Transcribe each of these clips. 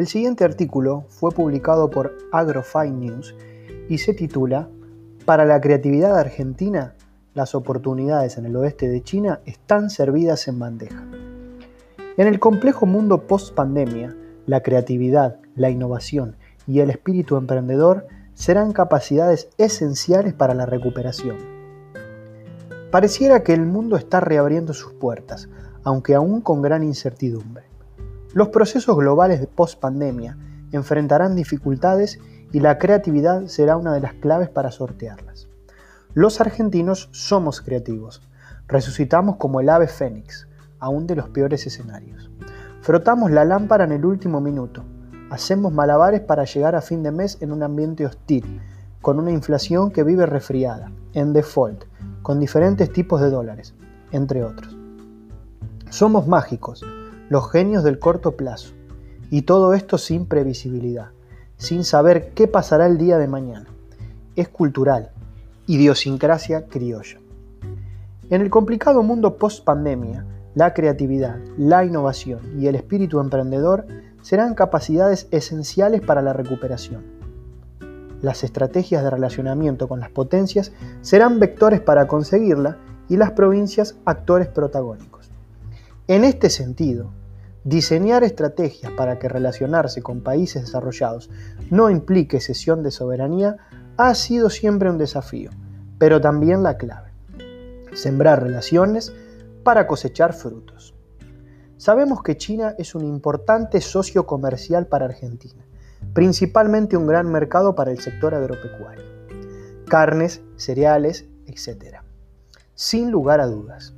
El siguiente artículo fue publicado por AgroFine News y se titula Para la creatividad argentina, las oportunidades en el oeste de China están servidas en bandeja. En el complejo mundo post-pandemia, la creatividad, la innovación y el espíritu emprendedor serán capacidades esenciales para la recuperación. Pareciera que el mundo está reabriendo sus puertas, aunque aún con gran incertidumbre. Los procesos globales de post-pandemia enfrentarán dificultades y la creatividad será una de las claves para sortearlas. Los argentinos somos creativos, resucitamos como el ave fénix, aún de los peores escenarios. Frotamos la lámpara en el último minuto, hacemos malabares para llegar a fin de mes en un ambiente hostil, con una inflación que vive resfriada, en default, con diferentes tipos de dólares, entre otros. Somos mágicos, los genios del corto plazo, y todo esto sin previsibilidad, sin saber qué pasará el día de mañana. Es cultural, idiosincrasia criolla. En el complicado mundo post-pandemia, la creatividad, la innovación y el espíritu emprendedor serán capacidades esenciales para la recuperación. Las estrategias de relacionamiento con las potencias serán vectores para conseguirla y las provincias actores protagónicos. En este sentido, diseñar estrategias para que relacionarse con países desarrollados no implique cesión de soberanía ha sido siempre un desafío, pero también la clave. Sembrar relaciones para cosechar frutos. Sabemos que China es un importante socio comercial para Argentina, principalmente un gran mercado para el sector agropecuario. Carnes, cereales, etc. Sin lugar a dudas.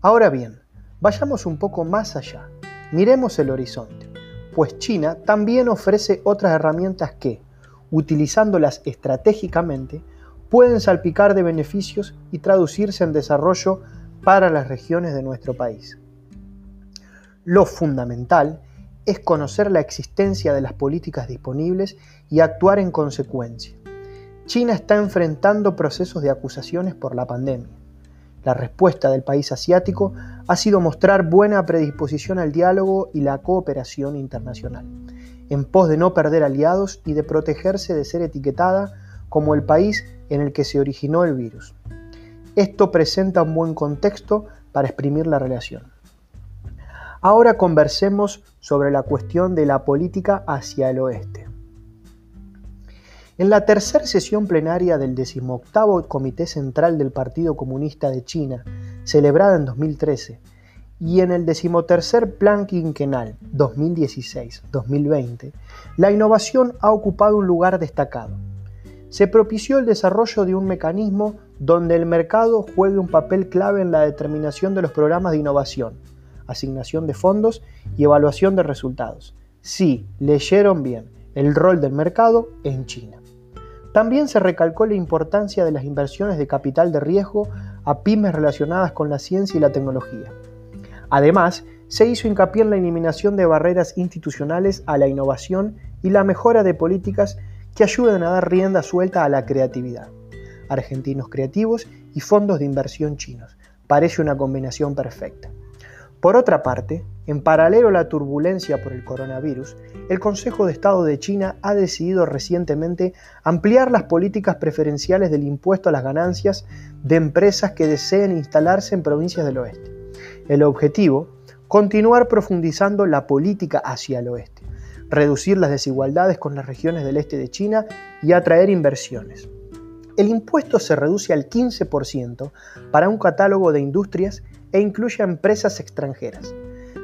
Ahora bien, Vayamos un poco más allá, miremos el horizonte, pues China también ofrece otras herramientas que, utilizándolas estratégicamente, pueden salpicar de beneficios y traducirse en desarrollo para las regiones de nuestro país. Lo fundamental es conocer la existencia de las políticas disponibles y actuar en consecuencia. China está enfrentando procesos de acusaciones por la pandemia la respuesta del país asiático ha sido mostrar buena predisposición al diálogo y la cooperación internacional, en pos de no perder aliados y de protegerse de ser etiquetada como el país en el que se originó el virus. Esto presenta un buen contexto para exprimir la relación. Ahora conversemos sobre la cuestión de la política hacia el oeste. En la tercera sesión plenaria del decimoctavo Comité Central del Partido Comunista de China, celebrada en 2013, y en el decimotercer Plan Quinquenal 2016-2020, la innovación ha ocupado un lugar destacado. Se propició el desarrollo de un mecanismo donde el mercado juegue un papel clave en la determinación de los programas de innovación, asignación de fondos y evaluación de resultados. Sí, leyeron bien, el rol del mercado en China. También se recalcó la importancia de las inversiones de capital de riesgo a pymes relacionadas con la ciencia y la tecnología. Además, se hizo hincapié en la eliminación de barreras institucionales a la innovación y la mejora de políticas que ayuden a dar rienda suelta a la creatividad. Argentinos creativos y fondos de inversión chinos. Parece una combinación perfecta. Por otra parte, en paralelo a la turbulencia por el coronavirus, el Consejo de Estado de China ha decidido recientemente ampliar las políticas preferenciales del impuesto a las ganancias de empresas que deseen instalarse en provincias del oeste. El objetivo, continuar profundizando la política hacia el oeste, reducir las desigualdades con las regiones del este de China y atraer inversiones. El impuesto se reduce al 15% para un catálogo de industrias e incluye a empresas extranjeras.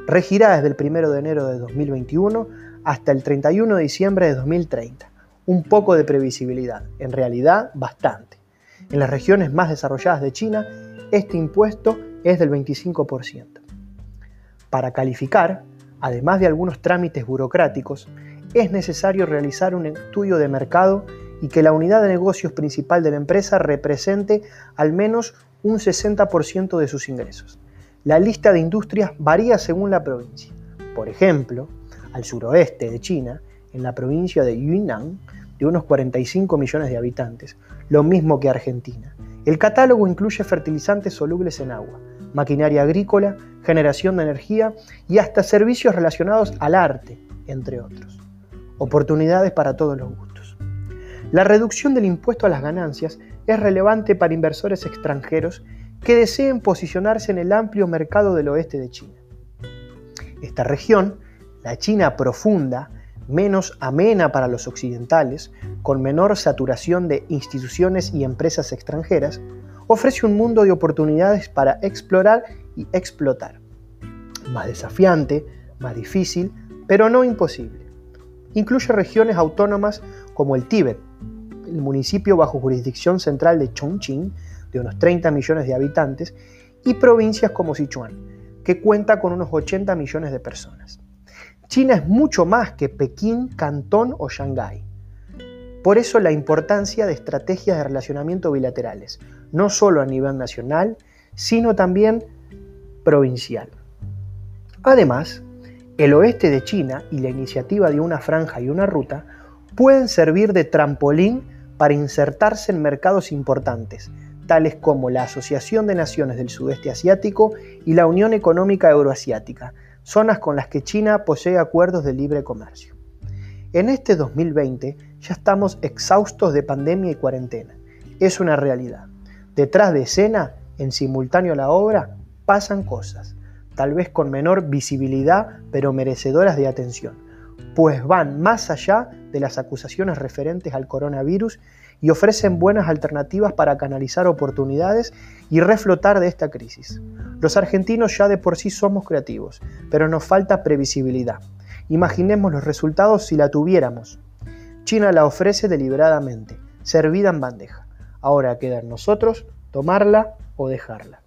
Regirá desde el 1 de enero de 2021 hasta el 31 de diciembre de 2030. Un poco de previsibilidad, en realidad bastante. En las regiones más desarrolladas de China, este impuesto es del 25%. Para calificar, además de algunos trámites burocráticos, es necesario realizar un estudio de mercado y que la unidad de negocios principal de la empresa represente al menos un 60% de sus ingresos. La lista de industrias varía según la provincia. Por ejemplo, al suroeste de China, en la provincia de Yunnan, de unos 45 millones de habitantes, lo mismo que Argentina. El catálogo incluye fertilizantes solubles en agua, maquinaria agrícola, generación de energía y hasta servicios relacionados al arte, entre otros. oportunidades para todos los gustos. La reducción del impuesto a las ganancias es relevante para inversores extranjeros que deseen posicionarse en el amplio mercado del oeste de China. Esta región, la China profunda, menos amena para los occidentales, con menor saturación de instituciones y empresas extranjeras, ofrece un mundo de oportunidades para explorar y explotar. Más desafiante, más difícil, pero no imposible. Incluye regiones autónomas como el Tíbet, el municipio bajo jurisdicción central de Chongqing, de unos 30 millones de habitantes, y provincias como Sichuan, que cuenta con unos 80 millones de personas. China es mucho más que Pekín, Cantón o Shanghái. Por eso la importancia de estrategias de relacionamiento bilaterales, no solo a nivel nacional, sino también provincial. Además, el oeste de China y la iniciativa de una franja y una ruta pueden servir de trampolín para insertarse en mercados importantes, tales como la Asociación de Naciones del Sudeste Asiático y la Unión Económica Euroasiática, zonas con las que China posee acuerdos de libre comercio. En este 2020 ya estamos exhaustos de pandemia y cuarentena. Es una realidad. Detrás de escena, en simultáneo a la obra, pasan cosas, tal vez con menor visibilidad, pero merecedoras de atención, pues van más allá de las acusaciones referentes al coronavirus y ofrecen buenas alternativas para canalizar oportunidades y reflotar de esta crisis. Los argentinos ya de por sí somos creativos, pero nos falta previsibilidad. Imaginemos los resultados si la tuviéramos. China la ofrece deliberadamente, servida en bandeja. Ahora queda en nosotros tomarla o dejarla.